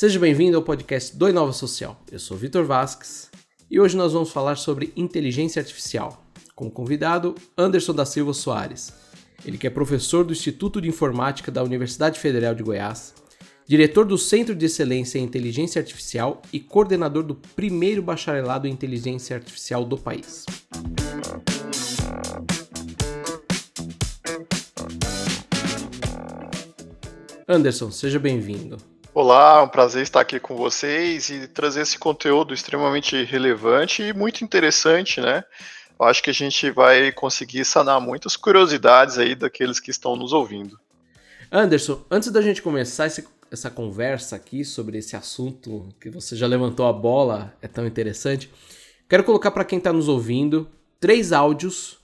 Seja bem-vindo ao podcast do Inova Social. Eu sou Vitor Vasques e hoje nós vamos falar sobre inteligência artificial. Como convidado, Anderson da Silva Soares. Ele que é professor do Instituto de Informática da Universidade Federal de Goiás, diretor do Centro de Excelência em Inteligência Artificial e coordenador do primeiro bacharelado em Inteligência Artificial do país. Anderson, seja bem-vindo. Olá, é um prazer estar aqui com vocês e trazer esse conteúdo extremamente relevante e muito interessante, né? Eu acho que a gente vai conseguir sanar muitas curiosidades aí daqueles que estão nos ouvindo. Anderson, antes da gente começar esse, essa conversa aqui sobre esse assunto que você já levantou a bola, é tão interessante, quero colocar para quem está nos ouvindo três áudios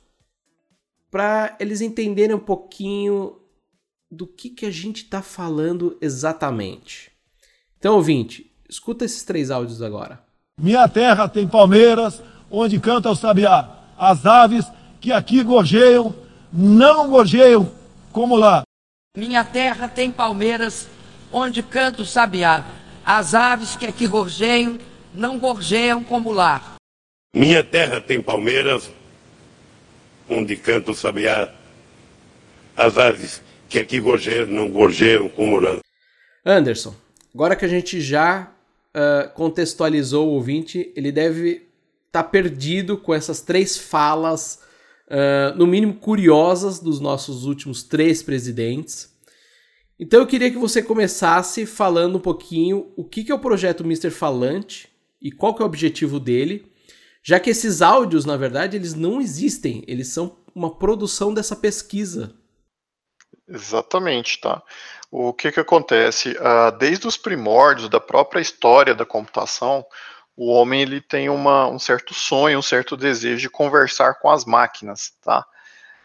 para eles entenderem um pouquinho do que, que a gente está falando exatamente. Então, ouvinte, escuta esses três áudios agora. Minha terra tem palmeiras, onde canta o sabiá. As aves que aqui gorjeiam, não gorjeiam como lá. Minha terra tem palmeiras, onde canta o sabiá. As aves que aqui gorjeiam, não gorjeiam como lá. Minha terra tem palmeiras, onde canta o sabiá. As aves que aqui gorjeiam, não gorjeiam como lá. Anderson, agora que a gente já uh, contextualizou o ouvinte, ele deve estar tá perdido com essas três falas, uh, no mínimo curiosas, dos nossos últimos três presidentes. Então eu queria que você começasse falando um pouquinho o que, que é o projeto Mr. Falante e qual que é o objetivo dele, já que esses áudios, na verdade, eles não existem, eles são uma produção dessa pesquisa Exatamente, tá? O que que acontece? Uh, desde os primórdios da própria história da computação, o homem ele tem uma, um certo sonho, um certo desejo de conversar com as máquinas, tá?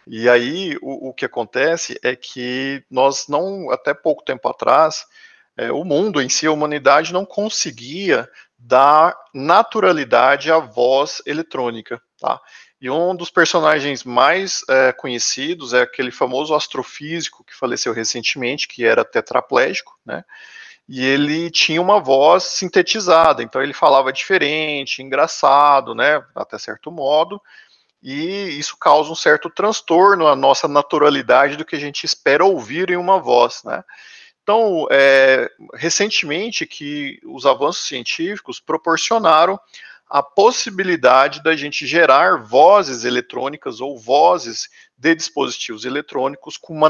E aí o, o que acontece é que nós não, até pouco tempo atrás, é, o mundo em si, a humanidade não conseguia dar naturalidade à voz eletrônica, tá? E um dos personagens mais é, conhecidos é aquele famoso astrofísico que faleceu recentemente, que era tetraplégico, né? E ele tinha uma voz sintetizada, então ele falava diferente, engraçado, né? Até certo modo. E isso causa um certo transtorno à nossa naturalidade do que a gente espera ouvir em uma voz, né? Então, é, recentemente que os avanços científicos proporcionaram a possibilidade da gente gerar vozes eletrônicas ou vozes de dispositivos eletrônicos com uma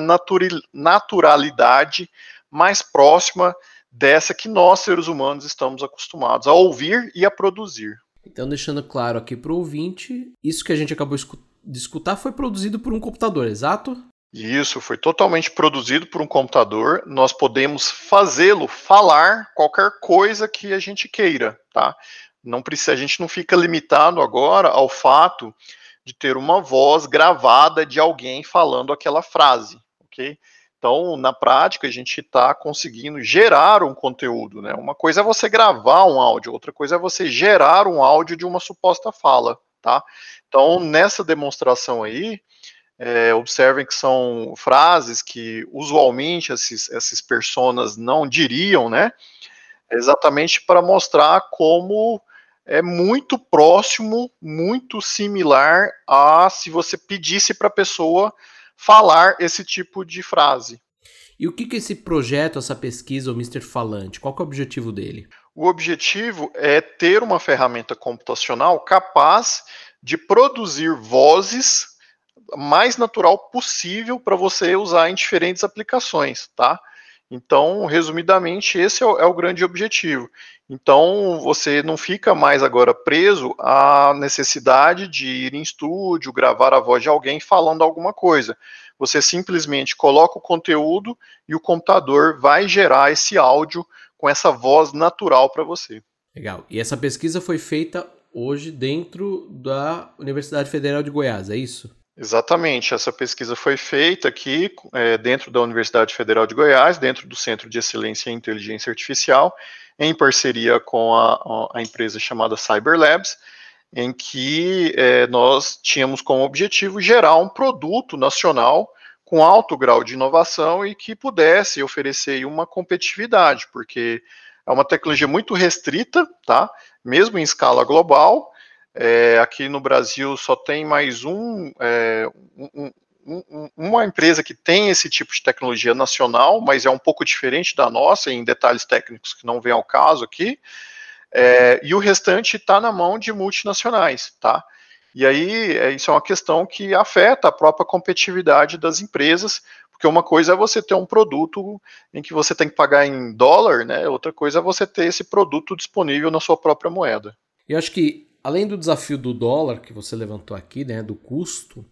naturalidade mais próxima dessa que nós, seres humanos, estamos acostumados a ouvir e a produzir. Então, deixando claro aqui para o ouvinte, isso que a gente acabou de escutar foi produzido por um computador, exato? Isso, foi totalmente produzido por um computador. Nós podemos fazê-lo falar qualquer coisa que a gente queira, tá? Não precisa, a gente não fica limitado agora ao fato de ter uma voz gravada de alguém falando aquela frase, ok? Então, na prática, a gente está conseguindo gerar um conteúdo, né? Uma coisa é você gravar um áudio, outra coisa é você gerar um áudio de uma suposta fala, tá? Então, nessa demonstração aí, é, observem que são frases que usualmente esses, essas personas não diriam, né? Exatamente para mostrar como é muito próximo, muito similar a se você pedisse para a pessoa falar esse tipo de frase. E o que, que esse projeto, essa pesquisa, o Mr. Falante, qual é o objetivo dele? O objetivo é ter uma ferramenta computacional capaz de produzir vozes mais natural possível para você usar em diferentes aplicações, tá? Então, resumidamente, esse é o, é o, grande objetivo. Então, você não fica mais agora preso à necessidade de ir em estúdio, gravar a voz de alguém falando alguma coisa. Você simplesmente coloca o conteúdo e o computador vai gerar esse áudio com essa voz natural para você. Legal. E essa pesquisa foi feita hoje dentro da Universidade Federal de Goiás, é isso? Exatamente, essa pesquisa foi feita aqui é, dentro da Universidade Federal de Goiás, dentro do Centro de Excelência em Inteligência Artificial, em parceria com a, a empresa chamada Cyberlabs, em que é, nós tínhamos como objetivo gerar um produto nacional com alto grau de inovação e que pudesse oferecer uma competitividade, porque é uma tecnologia muito restrita, tá? Mesmo em escala global. É, aqui no Brasil só tem mais um, é, um, um, uma empresa que tem esse tipo de tecnologia nacional, mas é um pouco diferente da nossa, em detalhes técnicos que não vem ao caso aqui. É, e o restante está na mão de multinacionais, tá? E aí, é, isso é uma questão que afeta a própria competitividade das empresas, porque uma coisa é você ter um produto em que você tem que pagar em dólar, né? Outra coisa é você ter esse produto disponível na sua própria moeda. Eu acho que, além do desafio do dólar que você levantou aqui, né, do custo,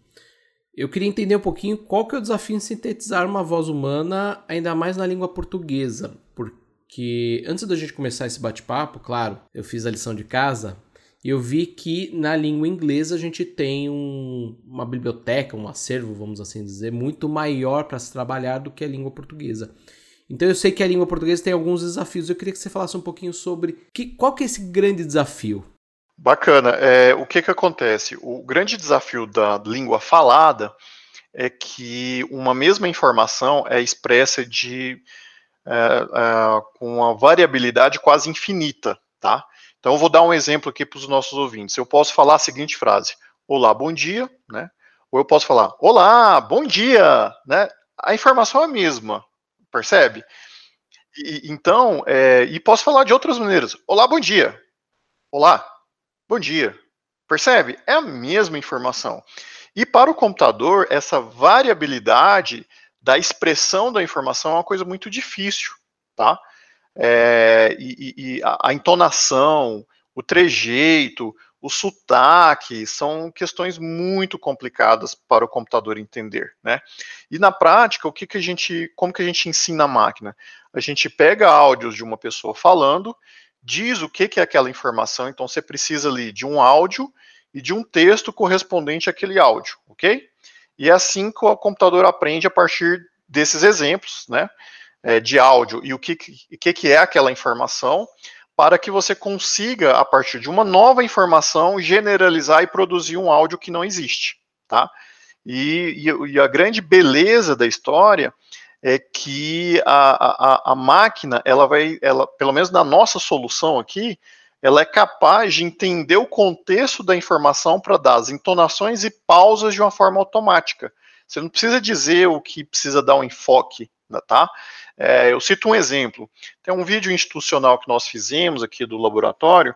eu queria entender um pouquinho qual que é o desafio em sintetizar uma voz humana, ainda mais na língua portuguesa, porque antes da gente começar esse bate-papo, claro, eu fiz a lição de casa eu vi que na língua inglesa a gente tem um, uma biblioteca, um acervo, vamos assim dizer, muito maior para se trabalhar do que a língua portuguesa. Então eu sei que a língua portuguesa tem alguns desafios. Eu queria que você falasse um pouquinho sobre que, qual que é esse grande desafio. Bacana. É, o que, que acontece? O grande desafio da língua falada é que uma mesma informação é expressa de é, é, com uma variabilidade quase infinita, tá? Então eu vou dar um exemplo aqui para os nossos ouvintes. Eu posso falar a seguinte frase: Olá, bom dia, né? Ou eu posso falar: Olá, bom dia, né? A informação é a mesma, percebe? E, então, é, e posso falar de outras maneiras. Olá, bom dia. Olá, bom dia. Percebe? É a mesma informação. E para o computador, essa variabilidade da expressão da informação é uma coisa muito difícil, tá? é, e, e a, a, entonação, o trejeito, o sotaque, são questões muito complicadas para o computador entender, né? E na prática, o que, que a gente, como que a gente ensina a máquina? A gente pega áudios de uma pessoa falando, diz o que, que é aquela informação, então você precisa ali de um áudio e de um texto correspondente àquele áudio, ok? E é assim que o computador aprende a partir desses exemplos, né? é, de áudio e o que, que, que é aquela informação, para que você consiga, a partir de uma nova informação, generalizar e produzir um áudio que não existe, tá? E, e, e a grande beleza da história é que a, a, a máquina, ela vai, ela, pelo menos na nossa solução aqui, ela é capaz de entender o contexto da informação para dar as entonações e pausas de uma forma automática. Você não precisa dizer o que precisa dar um enfoque, tá? É, eu cito um exemplo. Tem um vídeo institucional que nós fizemos aqui do laboratório,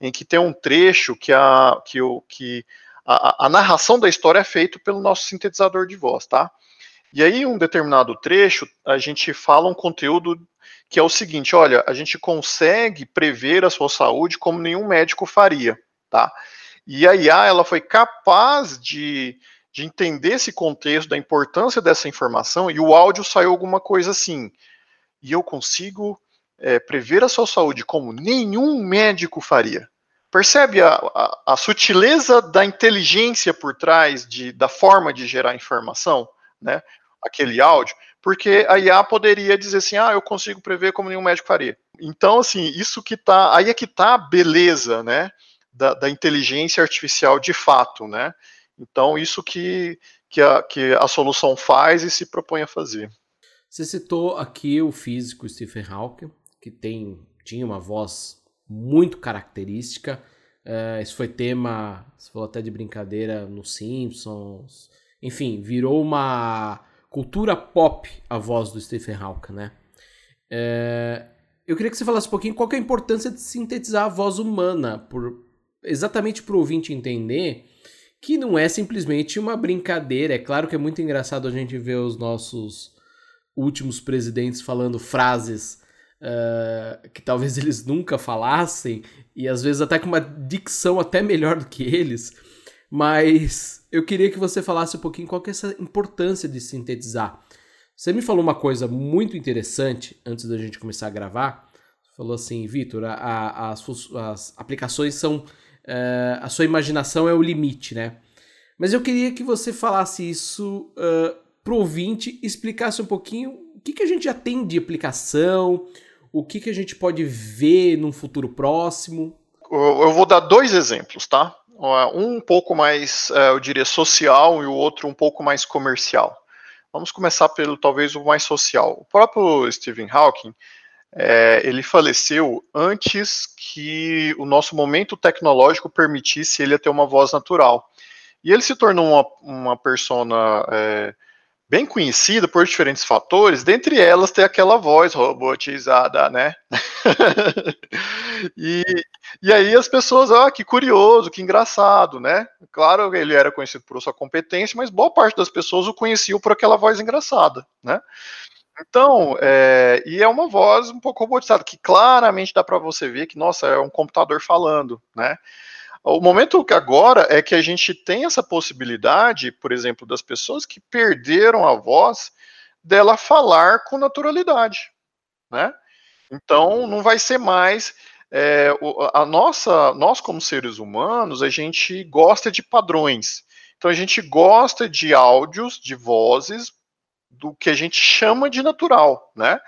em que tem um trecho que a, que o, que a, a narração da história é feita pelo nosso sintetizador de voz, tá? E aí, um determinado trecho, a gente fala um conteúdo que é o seguinte: olha, a gente consegue prever a sua saúde como nenhum médico faria, tá? E a IA, ela foi capaz de de entender esse contexto, da importância dessa informação, e o áudio saiu alguma coisa assim. E eu consigo é, prever a sua saúde como nenhum médico faria. Percebe a, a, a, sutileza da inteligência por trás de, da forma de gerar informação, né? Aquele áudio, porque a IA poderia dizer assim, ah, eu consigo prever como nenhum médico faria. Então, assim, isso que tá, aí é que tá a beleza, né? Da, da inteligência artificial de fato, né? Então, isso que, que, a, que a solução faz e se propõe a fazer. Você citou aqui o físico Stephen Hawking, que tem, tinha uma voz muito característica. Uh, isso foi tema, você falou até de brincadeira nos Simpsons. Enfim, virou uma cultura pop a voz do Stephen Hawking, né? Uh, eu queria que você falasse um pouquinho qual é a importância de sintetizar a voz humana, por, exatamente para o ouvinte entender que não é simplesmente uma brincadeira. É claro que é muito engraçado a gente ver os nossos últimos presidentes falando frases uh, que talvez eles nunca falassem, e às vezes até com uma dicção até melhor do que eles. Mas eu queria que você falasse um pouquinho qual que é essa importância de sintetizar. Você me falou uma coisa muito interessante antes da gente começar a gravar. Você falou assim, Vitor, as, as aplicações são uh, a sua imaginação é o limite, né? Mas eu queria que você falasse isso uh, pro ouvinte, explicasse um pouquinho o que, que a gente já tem de aplicação, o que, que a gente pode ver num futuro próximo. Eu vou dar dois exemplos, tá? Um pouco mais, eu diria, social e o outro um pouco mais comercial. Vamos começar pelo talvez o mais social. O próprio Stephen Hawking, é, ele faleceu antes que o nosso momento tecnológico permitisse ele ter uma voz natural. E ele se tornou uma, uma persona é, bem conhecida por diferentes fatores, dentre elas tem aquela voz robotizada, né? e, e aí as pessoas, ah, que curioso, que engraçado, né? Claro, ele era conhecido por sua competência, mas boa parte das pessoas o conheciam por aquela voz engraçada, né? Então, é, e é uma voz um pouco robotizada, que claramente dá para você ver que, nossa, é um computador falando, né? O momento agora é que a gente tem essa possibilidade, por exemplo, das pessoas que perderam a voz, dela falar com naturalidade, né? Então, não vai ser mais é, a nossa, nós como seres humanos, a gente gosta de padrões. Então, a gente gosta de áudios, de vozes do que a gente chama de natural, né?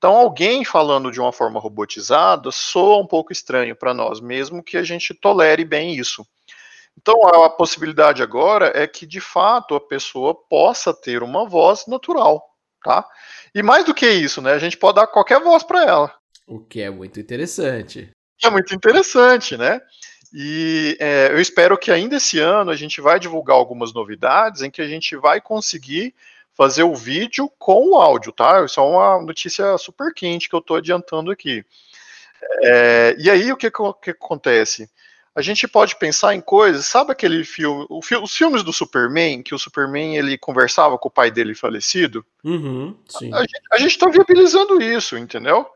Então, alguém falando de uma forma robotizada soa um pouco estranho para nós, mesmo que a gente tolere bem isso. Então, a possibilidade agora é que, de fato, a pessoa possa ter uma voz natural, tá? E mais do que isso, né? A gente pode dar qualquer voz para ela. O que é muito interessante. É muito interessante, né? E é, eu espero que ainda esse ano a gente vai divulgar algumas novidades em que a gente vai conseguir fazer o vídeo com o áudio, tá? Isso é uma notícia super quente que eu estou adiantando aqui. É, e aí o que, que, acontece? A gente pode pensar em coisas, sabe aquele filme, os filmes do Superman, que o Superman ele conversava com o pai dele falecido? Uhum, a, gente está viabilizando isso, entendeu?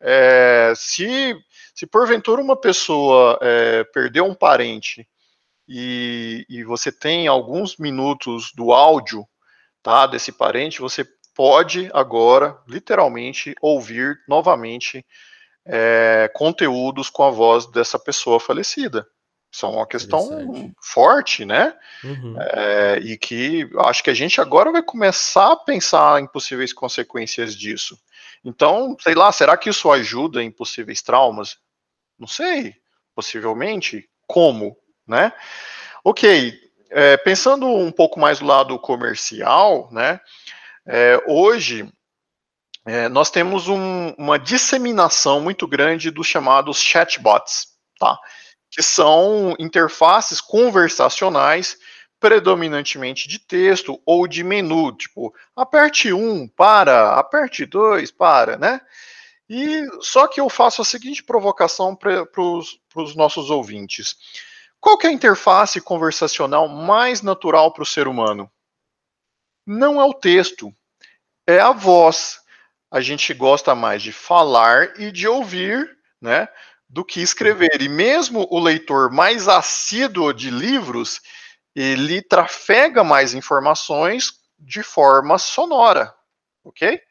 É, se, se porventura uma pessoa é, perdeu um parente e, e você tem alguns minutos do áudio tá, desse parente, você pode agora, literalmente, ouvir novamente é, conteúdos com a voz dessa pessoa falecida. Isso é uma questão forte, né? Uhum. É, e que acho que a gente agora vai começar a pensar em possíveis consequências disso. Então, sei lá, será que isso ajuda em possíveis traumas? Não sei, possivelmente. Como, né? Ok, é, pensando um pouco mais do lado comercial, né, é, hoje é, nós temos um, uma disseminação muito grande dos chamados chatbots, tá? que são interfaces conversacionais predominantemente de texto ou de menu, tipo, aperte um para, aperte dois para, né? E só que eu faço a seguinte provocação para os nossos ouvintes. Qual é a interface conversacional mais natural para o ser humano? Não é o texto, é a voz. A gente gosta mais de falar e de ouvir, né, do que escrever. E mesmo o leitor mais assíduo de livros, ele trafega mais informações de forma sonora, ok?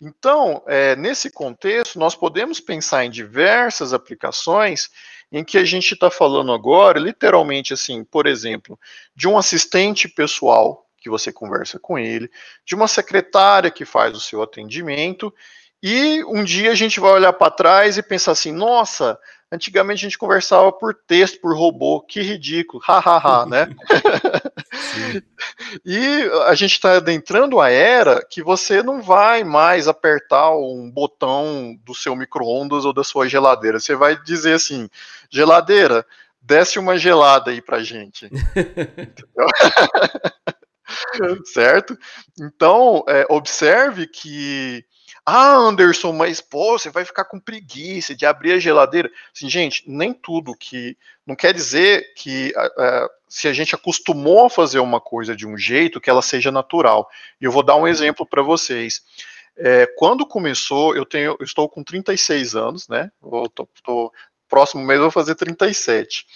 Então, é, nesse contexto, nós podemos pensar em diversas aplicações em que a gente está falando agora, literalmente assim, por exemplo, de um assistente pessoal que você conversa com ele, de uma secretária que faz o seu atendimento, e um dia a gente vai olhar para trás e pensar assim: nossa, antigamente a gente conversava por texto, por robô, que ridículo, hahaha, né? e a gente está adentrando a era que você não vai mais apertar um botão do seu micro-ondas ou da sua geladeira. Você vai dizer assim: geladeira, desce uma gelada aí pra gente. certo? Então, é, observe que ah, Anderson, mas pô, você vai ficar com preguiça de abrir a geladeira. Assim, gente, nem tudo que. Não quer dizer que uh, se a gente acostumou a fazer uma coisa de um jeito, que ela seja natural. E eu vou dar um exemplo para vocês. É, quando começou, eu tenho, eu estou com 36 anos, né? Eu tô, tô, próximo mês eu vou fazer 37.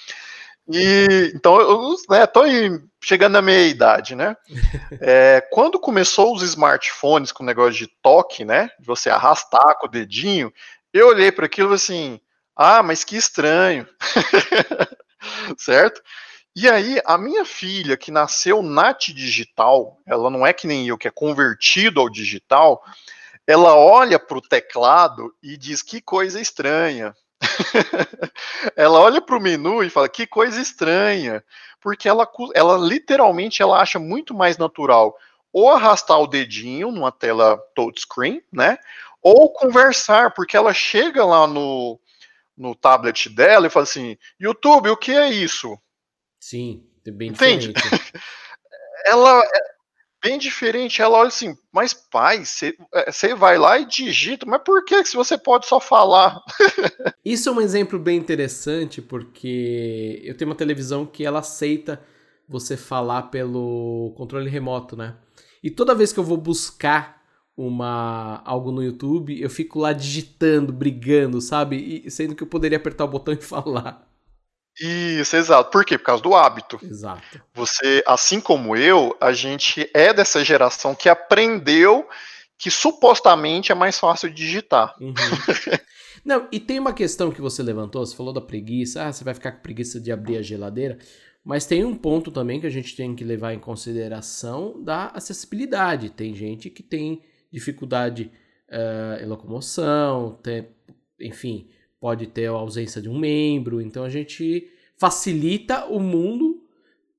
E então eu né, tô aí, chegando na meia idade, né? É, quando começou os smartphones com o negócio de toque, né? De você arrastar com o dedinho, eu olhei para aquilo assim, ah, mas que estranho, certo? E aí, a minha filha, que nasceu nat digital, ela não é que nem eu, que é convertido ao digital, ela olha para o teclado e diz que coisa estranha, ela olha para o menu e fala que coisa estranha, porque ela, ela literalmente ela acha muito mais natural ou arrastar o dedinho numa tela touchscreen, né? ou conversar, porque ela chega lá no, no tablet dela e fala assim: YouTube, o que é isso? Sim, é bem Entende? diferente. ela bem diferente. Ela olha assim, mas pai, você vai lá e digita, mas por que se você pode só falar? Isso é um exemplo bem interessante porque eu tenho uma televisão que ela aceita você falar pelo controle remoto, né? E toda vez que eu vou buscar uma algo no YouTube, eu fico lá digitando, brigando, sabe? E, sendo que eu poderia apertar o botão e falar. Isso, exato. Por quê? Por causa do hábito. Exato. Você, assim como eu, a gente é dessa geração que aprendeu que supostamente é mais fácil digitar. Uhum. Não, e tem uma questão que você levantou, você falou da preguiça, ah, você vai ficar com preguiça de abrir a geladeira, mas tem um ponto também que a gente tem que levar em consideração da acessibilidade. Tem gente que tem dificuldade uh, em locomoção, tem, enfim, pode ter a ausência de um membro, então a gente facilita o mundo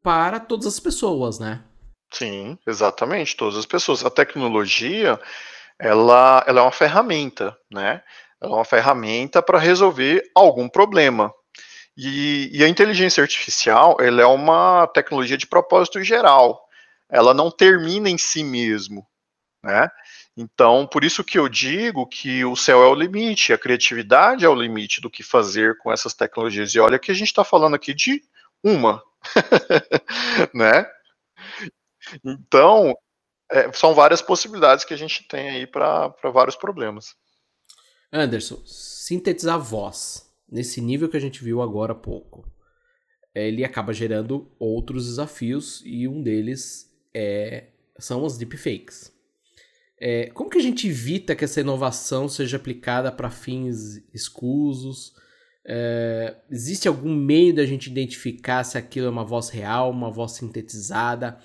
para todas as pessoas, né? Sim, exatamente, todas as pessoas. A tecnologia, ela, ela é uma ferramenta, né? Ela é uma ferramenta para resolver algum problema. E, e, a inteligência artificial, ela é uma tecnologia de propósito geral. Ela não termina em si mesmo, né? Então, por isso que eu digo que o céu é o limite, a criatividade é o limite do que fazer com essas tecnologias. E olha que a gente está falando aqui de uma, né? Então, é, são várias possibilidades que a gente tem aí para vários problemas. Anderson, sintetizar voz nesse nível que a gente viu agora há pouco, ele acaba gerando outros desafios e um deles é, são os deepfakes. É, como que a gente evita que essa inovação seja aplicada para fins escusos? É, existe algum meio da gente identificar se aquilo é uma voz real, uma voz sintetizada?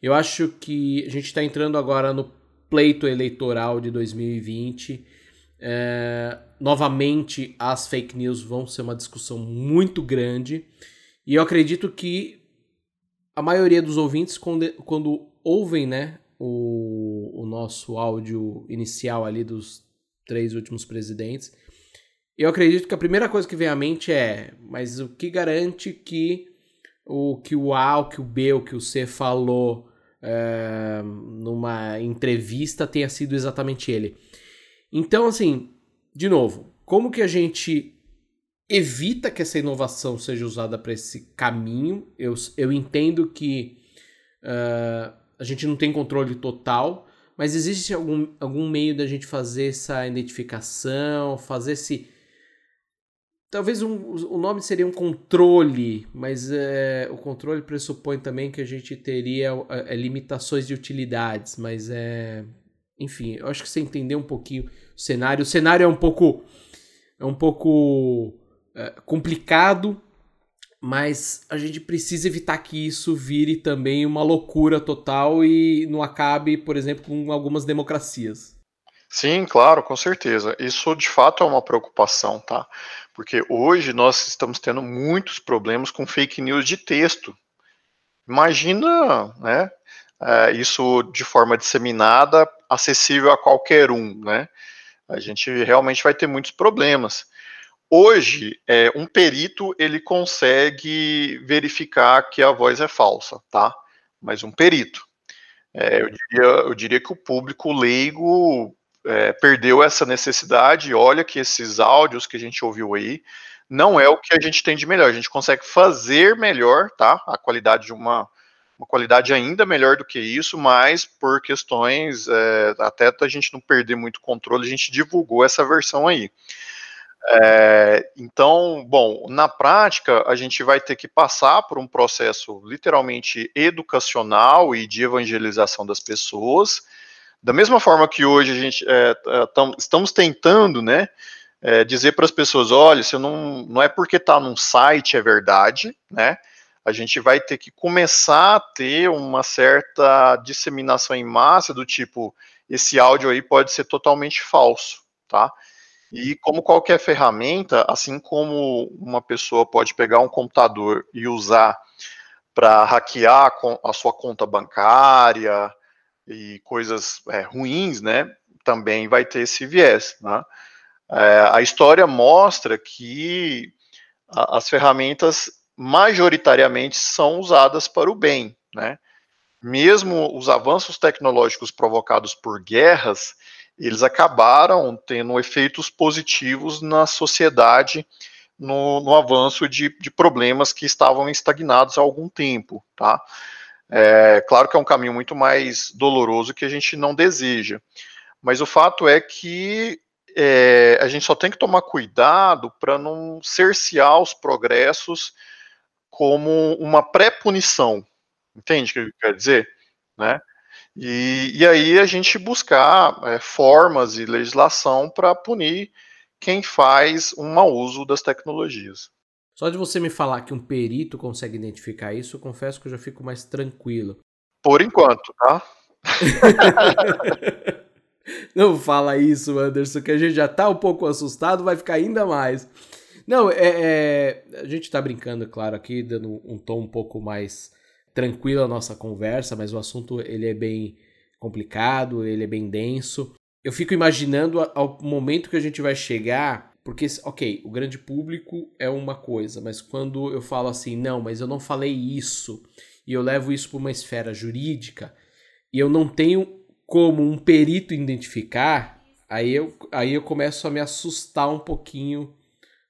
Eu acho que a gente está entrando agora no pleito eleitoral de 2020. É, novamente, as fake news vão ser uma discussão muito grande. E eu acredito que a maioria dos ouvintes, quando, quando ouvem né, o, o nosso áudio inicial ali dos três últimos presidentes, eu acredito que a primeira coisa que vem à mente é: mas o que garante que o que o A, o que o B, o que o C falou é, numa entrevista tenha sido exatamente ele? Então, assim, de novo, como que a gente evita que essa inovação seja usada para esse caminho? Eu, eu entendo que. Uh, a gente não tem controle total, mas existe algum, algum meio da gente fazer essa identificação, fazer esse. Talvez um, o nome seria um controle, mas é, o controle pressupõe também que a gente teria é, limitações de utilidades, mas é. Enfim, eu acho que você entender um pouquinho o cenário. O cenário é um pouco. É um pouco é, complicado, mas a gente precisa evitar que isso vire também uma loucura total e não acabe, por exemplo, com algumas democracias. Sim, claro, com certeza. Isso de fato é uma preocupação, tá? Porque hoje nós estamos tendo muitos problemas com fake news de texto. Imagina, né? É, isso de forma disseminada, acessível a qualquer um, né? A gente realmente vai ter muitos problemas. Hoje, é, um perito ele consegue verificar que a voz é falsa, tá? Mas um perito. É, eu, diria, eu, diria, que o público leigo é, perdeu essa necessidade. Olha que esses áudios que a gente ouviu aí não é o que a gente tem de melhor. A gente consegue fazer melhor, tá? A qualidade de uma, uma qualidade ainda melhor do que isso, mas por questões é, até a gente não perder muito controle, a gente divulgou essa versão aí. É, então, bom, na prática, a gente vai ter que passar por um processo literalmente educacional e de evangelização das pessoas. Da mesma forma que hoje a gente é, é tam, estamos tentando, né, é, dizer para as pessoas, olha, você não, não é porque está num site é verdade, né? A gente vai ter que começar a ter uma certa disseminação em massa do tipo, esse áudio aí pode ser totalmente falso, tá? E como qualquer ferramenta, assim como uma pessoa pode pegar um computador e usar para hackear a sua conta bancária e coisas é, ruins, né? também vai ter esse viés. Né? É, a história mostra que as ferramentas majoritariamente são usadas para o bem, né? Mesmo os avanços tecnológicos provocados por guerras, eles acabaram tendo efeitos positivos na sociedade no, no avanço de, de, problemas que estavam estagnados há algum tempo, tá? É, claro que é um caminho muito mais doloroso que a gente não deseja, mas o fato é que é, a gente só tem que tomar cuidado para não cercear os progressos como uma pré-punição. Entende o que eu quero dizer? Né? E, e aí a gente buscar é, formas e legislação para punir quem faz um mau uso das tecnologias. Só de você me falar que um perito consegue identificar isso, eu confesso que eu já fico mais tranquilo. Por enquanto, tá? Não fala isso, Anderson, que a gente já tá um pouco assustado, vai ficar ainda mais. Não, é, é, a gente tá brincando, claro, aqui, dando um tom um pouco mais tranquilo a nossa conversa, mas o assunto ele é bem complicado, ele é bem denso. Eu fico imaginando ao momento que a gente vai chegar, porque, ok, o grande público é uma coisa, mas quando eu falo assim, não, mas eu não falei isso, e eu levo isso para uma esfera jurídica, e eu não tenho como um perito identificar, aí eu, aí eu começo a me assustar um pouquinho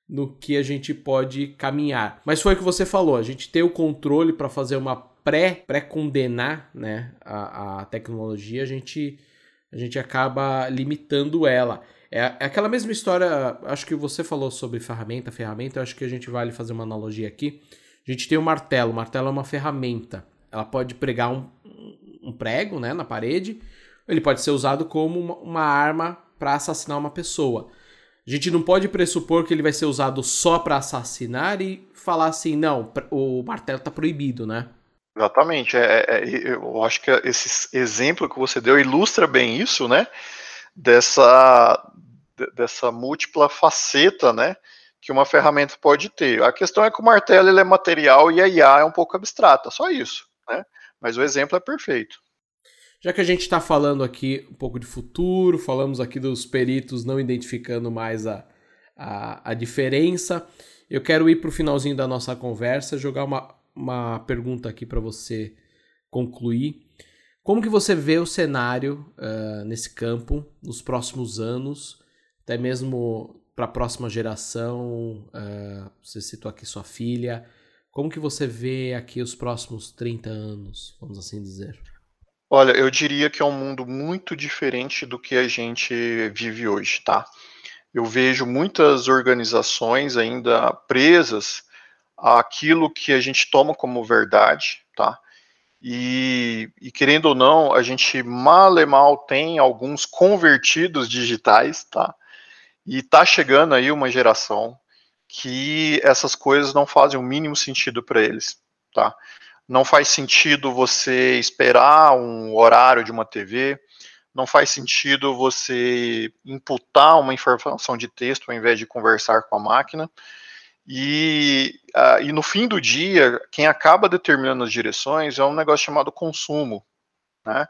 no que a gente pode caminhar. Mas foi o que você falou, a gente tem o controle para fazer uma pré pré-condenar, né, a, a tecnologia, a gente a gente acaba limitando ela. É, é aquela mesma história, acho que você falou sobre ferramenta, ferramenta, acho que a gente vale fazer uma analogia aqui. A gente tem o um martelo, o martelo é uma ferramenta. Ela pode pregar um, um prego, né, na parede, ele pode ser usado como uma, uma arma para assassinar uma pessoa. A gente não pode pressupor que ele vai ser usado só para assassinar e falar assim, não, o martelo está proibido, né? Exatamente. É, é, é, eu acho que esse exemplo que você deu ilustra bem isso, né? Dessa, dessa múltipla faceta, né? Que uma ferramenta pode ter. A questão é que o martelo ele é material e a IA é um pouco abstrata, só isso, né? Mas o exemplo é perfeito. Já que a gente está falando aqui um pouco de futuro, falamos aqui dos peritos não identificando mais a, a, a diferença, eu quero ir para o finalzinho da nossa conversa, jogar uma, uma pergunta aqui para você concluir. Como que você vê o cenário uh, nesse campo nos próximos anos, até mesmo para a próxima geração? Uh, você citou aqui sua filha. Como que você vê aqui os próximos 30 anos, vamos assim dizer? Olha, eu diria que é um mundo muito diferente do que a gente vive hoje, tá? Eu vejo muitas organizações ainda presas àquilo que a gente toma como verdade, tá? E, e querendo ou não, a gente mal e mal tem alguns convertidos digitais, tá? E tá chegando aí uma geração que essas coisas não fazem o mínimo sentido para eles, tá? não faz sentido você esperar um horário de uma TV, não faz sentido você imputar uma informação de texto ao invés de conversar com a máquina. E, uh, e no fim do dia, quem acaba determinando as direções é um negócio chamado consumo, né?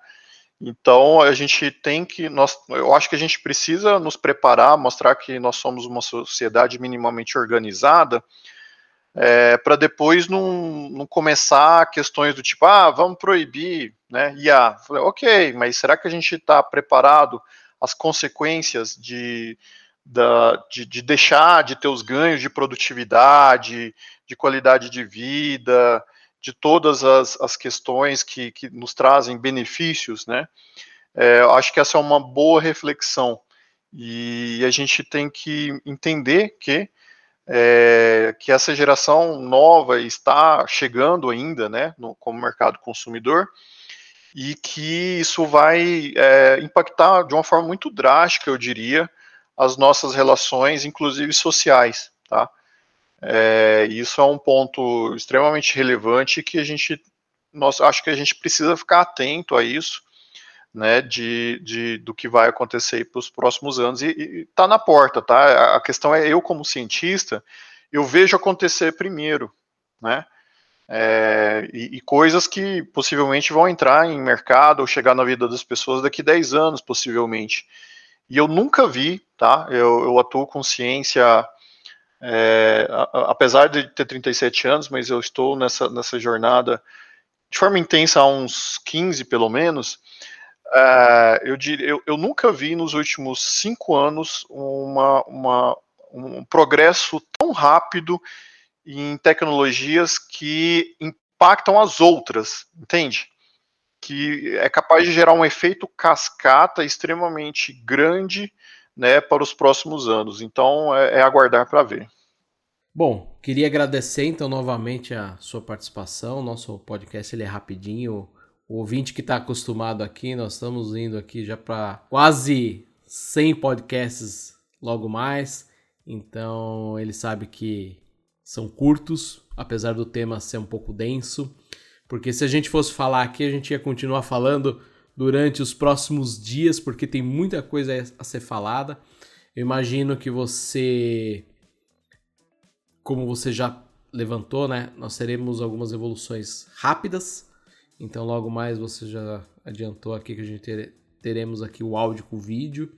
Então a gente tem que, nós, eu acho que a gente precisa nos preparar, mostrar que nós somos uma sociedade minimamente organizada, é, para depois não, não, começar questões do tipo, ah, vamos proibir, né, IA. Falei, ok, mas será que a gente está preparado às consequências de, da, de, de, deixar de ter os ganhos de produtividade, de qualidade de vida, de todas as, as questões que, que nos trazem benefícios, né? É, acho que essa é uma boa reflexão. E a gente tem que entender que é, que essa geração nova está chegando ainda, né, no, como mercado consumidor, e que isso vai é, impactar de uma forma muito drástica, eu diria, as nossas relações, inclusive sociais, tá? É, isso é um ponto extremamente relevante que a gente, nós, acho que a gente precisa ficar atento a isso, né, de, de, do que vai acontecer para os próximos anos e está na porta, tá? A questão é eu como cientista, eu vejo acontecer primeiro, né? É, e, e, coisas que possivelmente vão entrar em mercado ou chegar na vida das pessoas daqui a 10 anos, possivelmente. E eu nunca vi, tá? Eu, eu atuo com ciência, é, apesar de ter 37 anos, mas eu estou nessa, nessa jornada de forma intensa há uns 15 pelo menos. É, eu, diria, eu, eu, nunca vi nos últimos cinco anos uma, uma, um progresso tão rápido em tecnologias que impactam as outras, entende? Que é capaz de gerar um efeito cascata extremamente grande né, para os próximos anos. Então é, é aguardar para ver. Bom, queria agradecer então novamente a sua participação. Nosso podcast ele é rapidinho. O ouvinte que está acostumado aqui, nós estamos indo aqui já para quase 100 podcasts logo mais. Então ele sabe que são curtos, apesar do tema ser um pouco denso. Porque se a gente fosse falar aqui, a gente ia continuar falando durante os próximos dias, porque tem muita coisa a ser falada. Eu imagino que você, como você já levantou, né? Nós teremos algumas evoluções rápidas. Então, logo mais você já adiantou aqui que a gente teremos aqui o áudio com o vídeo.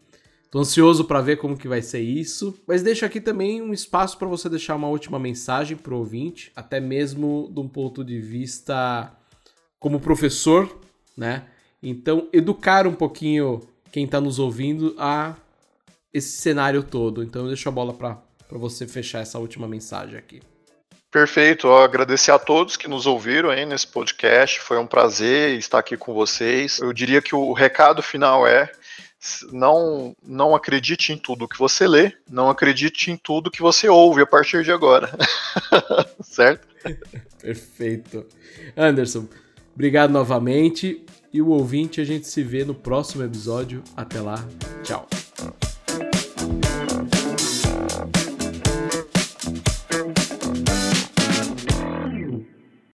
Tô ansioso para ver como que vai ser isso, mas deixo aqui também um espaço para você deixar uma última mensagem pro ouvinte, até mesmo de um ponto de vista como professor, né? Então, educar um pouquinho quem está nos ouvindo a esse cenário todo. Então, eu deixo a bola para você fechar essa última mensagem aqui. Perfeito, eu agradecer a todos que nos ouviram aí nesse podcast. Foi um prazer estar aqui com vocês. Eu diria que o recado final é não, não acredite em tudo que você lê, não acredite em tudo que você ouve a partir de agora. certo? Perfeito. Anderson, obrigado novamente. E o ouvinte, a gente se vê no próximo episódio. Até lá. Tchau.